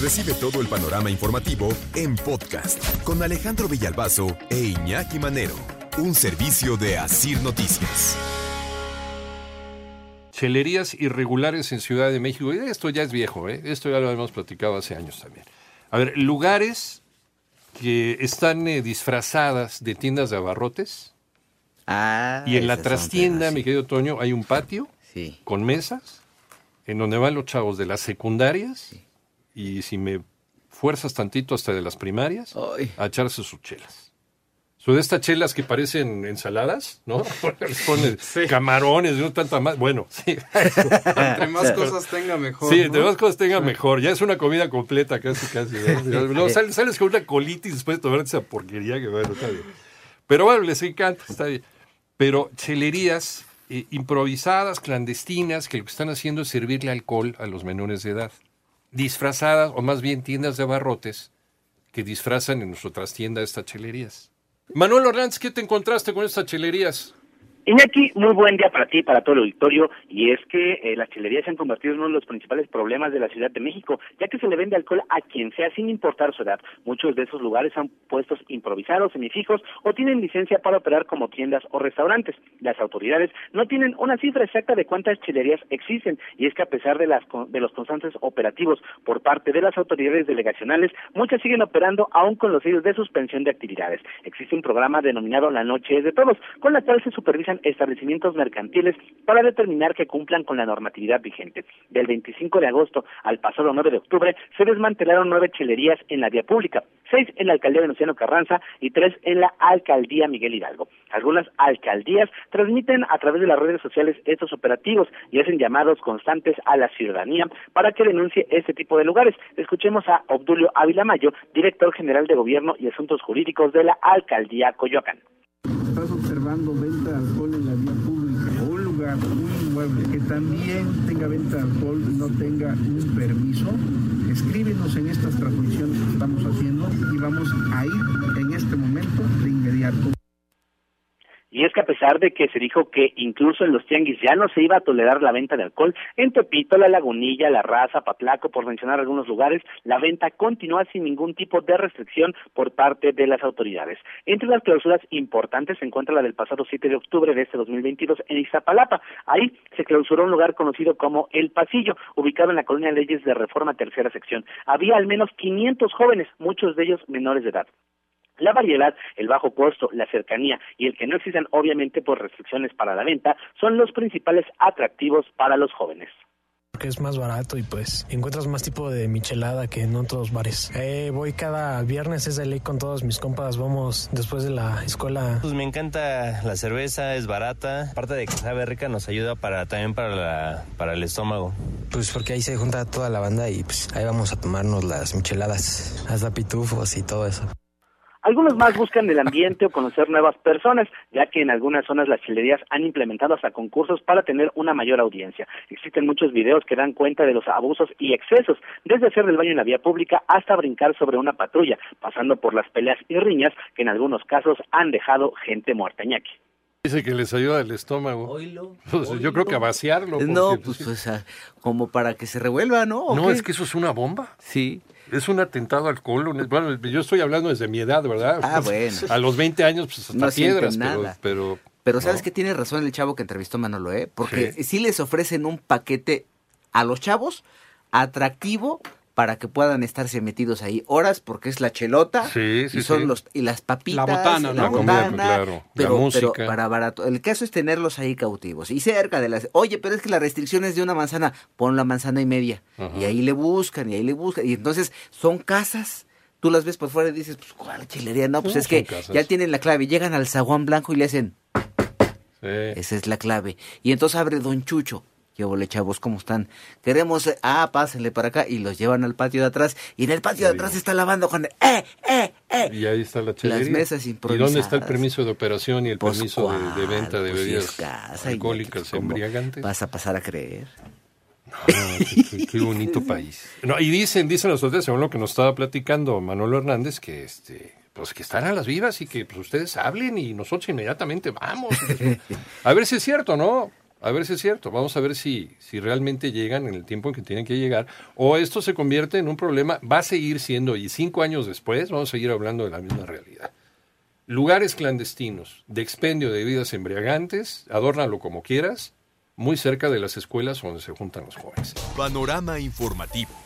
Recibe todo el panorama informativo en podcast con Alejandro Villalbazo e Iñaki Manero, un servicio de Asir Noticias. Chelerías irregulares en Ciudad de México. Y esto ya es viejo, ¿eh? Esto ya lo hemos platicado hace años también. A ver, lugares que están eh, disfrazadas de tiendas de abarrotes. Ah, Y en la trastienda, temas, mi querido Toño, hay un patio Sí. con mesas en donde van los chavos de las secundarias y si me fuerzas tantito hasta de las primarias, Ay. a echarse sus chelas. Son de estas chelas que parecen ensaladas, ¿no? Les ponen camarones, no tanta más. Bueno, sí. Entre más cosas tenga mejor. Sí, ¿no? entre más cosas tenga mejor. Ya es una comida completa casi, casi. ¿no? Sales con una colitis después de tomar esa porquería que bueno, está bien. Pero bueno, les encanta, está bien. Pero chelerías eh, improvisadas, clandestinas, que lo que están haciendo es servirle alcohol a los menores de edad. Disfrazadas, o más bien tiendas de abarrotes, que disfrazan en nuestra trastienda estas chelerías. Manuel Orlanz, ¿qué te encontraste con estas chelerías? Iñaki, muy buen día para ti y para todo el auditorio. Y es que eh, las chelerías se han convertido en uno de los principales problemas de la Ciudad de México, ya que se le vende alcohol a quien sea sin importar su edad. Muchos de esos lugares han puestos improvisados, semifijos o tienen licencia para operar como tiendas o restaurantes. Las autoridades no tienen una cifra exacta de cuántas chelerías existen y es que a pesar de, las, de los constantes operativos por parte de las autoridades delegacionales, muchas siguen operando aún con los sellos de suspensión de actividades. Existe un programa denominado La Noche es de Todos, con la cual se supervisan establecimientos mercantiles para determinar que cumplan con la normatividad vigente. Del 25 de agosto al pasado 9 de octubre se desmantelaron nueve chelerías en la vía pública, seis en la alcaldía Venustiano Carranza y tres en la alcaldía Miguel Hidalgo. Algunas alcaldías transmiten a través de las redes sociales estos operativos y hacen llamados constantes a la ciudadanía para que denuncie este tipo de lugares. Escuchemos a Obdulio Ávila Mayo, director general de Gobierno y Asuntos Jurídicos de la alcaldía Coyoacán. Estás observando venta de alcohol en la vía pública o un lugar, un inmueble que también tenga venta de alcohol y no tenga un permiso, escríbenos en estas transmisiones que estamos haciendo y vamos a ir en este momento de inmediato. Y es que a pesar de que se dijo que incluso en los tianguis ya no se iba a tolerar la venta de alcohol, en Tepito, La Lagunilla, La Raza, Patlaco, por mencionar algunos lugares, la venta continúa sin ningún tipo de restricción por parte de las autoridades. Entre las clausuras importantes se encuentra la del pasado 7 de octubre de este 2022 en Iztapalapa. Ahí se clausuró un lugar conocido como El Pasillo, ubicado en la colonia Leyes de Reforma Tercera Sección. Había al menos 500 jóvenes, muchos de ellos menores de edad. La variedad, el bajo costo, la cercanía y el que no existan obviamente por restricciones para la venta son los principales atractivos para los jóvenes. Porque es más barato y pues encuentras más tipo de michelada que en otros bares. Eh, voy cada viernes, es de ley con todos mis compas. Vamos después de la escuela. Pues me encanta la cerveza, es barata. Aparte de que sabe rica, nos ayuda para también para, la, para el estómago. Pues porque ahí se junta toda la banda y pues ahí vamos a tomarnos las micheladas, hasta pitufos y todo eso. Algunos más buscan el ambiente o conocer nuevas personas, ya que en algunas zonas las chilerías han implementado hasta concursos para tener una mayor audiencia. Existen muchos videos que dan cuenta de los abusos y excesos, desde hacer del baño en la vía pública hasta brincar sobre una patrulla, pasando por las peleas y riñas que en algunos casos han dejado gente muerta. Iñaki. Dice que les ayuda el estómago. Pues, yo creo que a vaciarlo. No, pues, sea, como para que se revuelva, ¿no? ¿O No, qué? es que eso es una bomba. Sí. Es un atentado al colon. Bueno, yo estoy hablando desde mi edad, ¿verdad? Ah, bueno. A los 20 años, pues hasta No piedras, pero, nada. pero Pero sabes No. que tiene razón el chavo que entrevistó Manolo, ¿eh? Porque Sí. sí. les ofrecen un paquete a los chavos atractivo para que puedan estarse metidos ahí horas porque es la chelota Sí, sí, y son sí. los y las papitas, La botana, ¿no? la La comida, botana, claro, la pero, pero música. para barato. El caso es tenerlos ahí cautivos y cerca de las. Oye, pero es que la restricción es de una manzana, pon la manzana y media Ajá. y ahí le buscan y ahí le buscan y entonces son casas. Tú las ves por fuera y dices, pues, ¿cuál chilería? No, pues No, es que casas. ya tienen la clave. Llegan al zaguán blanco y le hacen, sí. esa es la clave. Y entonces abre Don Chucho. Yo, le chavos, ¿cómo están? Queremos, eh, ah, pásenle para acá. Y los llevan al patio de atrás. Y en el patio de atrás está lavando con, eh, eh, eh. Y ahí está la chelería. mesas ¿Y dónde está el improvisadas. permiso de operación y el Pues, permiso de, venta de Pues, bebidas casa, alcohólicas Iñaki, ¿cómo embriagantes? Vas a pasar a creer. Ah, qué, qué- qué bonito país. No, y dicen, dicen los autoridades, según lo que nos estaba platicando Manolo Hernández, que este, pues que están a las vivas y que pues, ustedes hablen y nosotros inmediatamente vamos. A ver si es cierto, ¿no? A ver si es cierto. Vamos a ver si, si realmente llegan en el tiempo en que tienen que llegar. O esto se convierte en un problema. Va a seguir siendo, y cinco años después, vamos a seguir hablando de la misma realidad. Lugares clandestinos de expendio de bebidas embriagantes, adórnalo como quieras, muy cerca de las escuelas donde se juntan los jóvenes. Panorama informativo.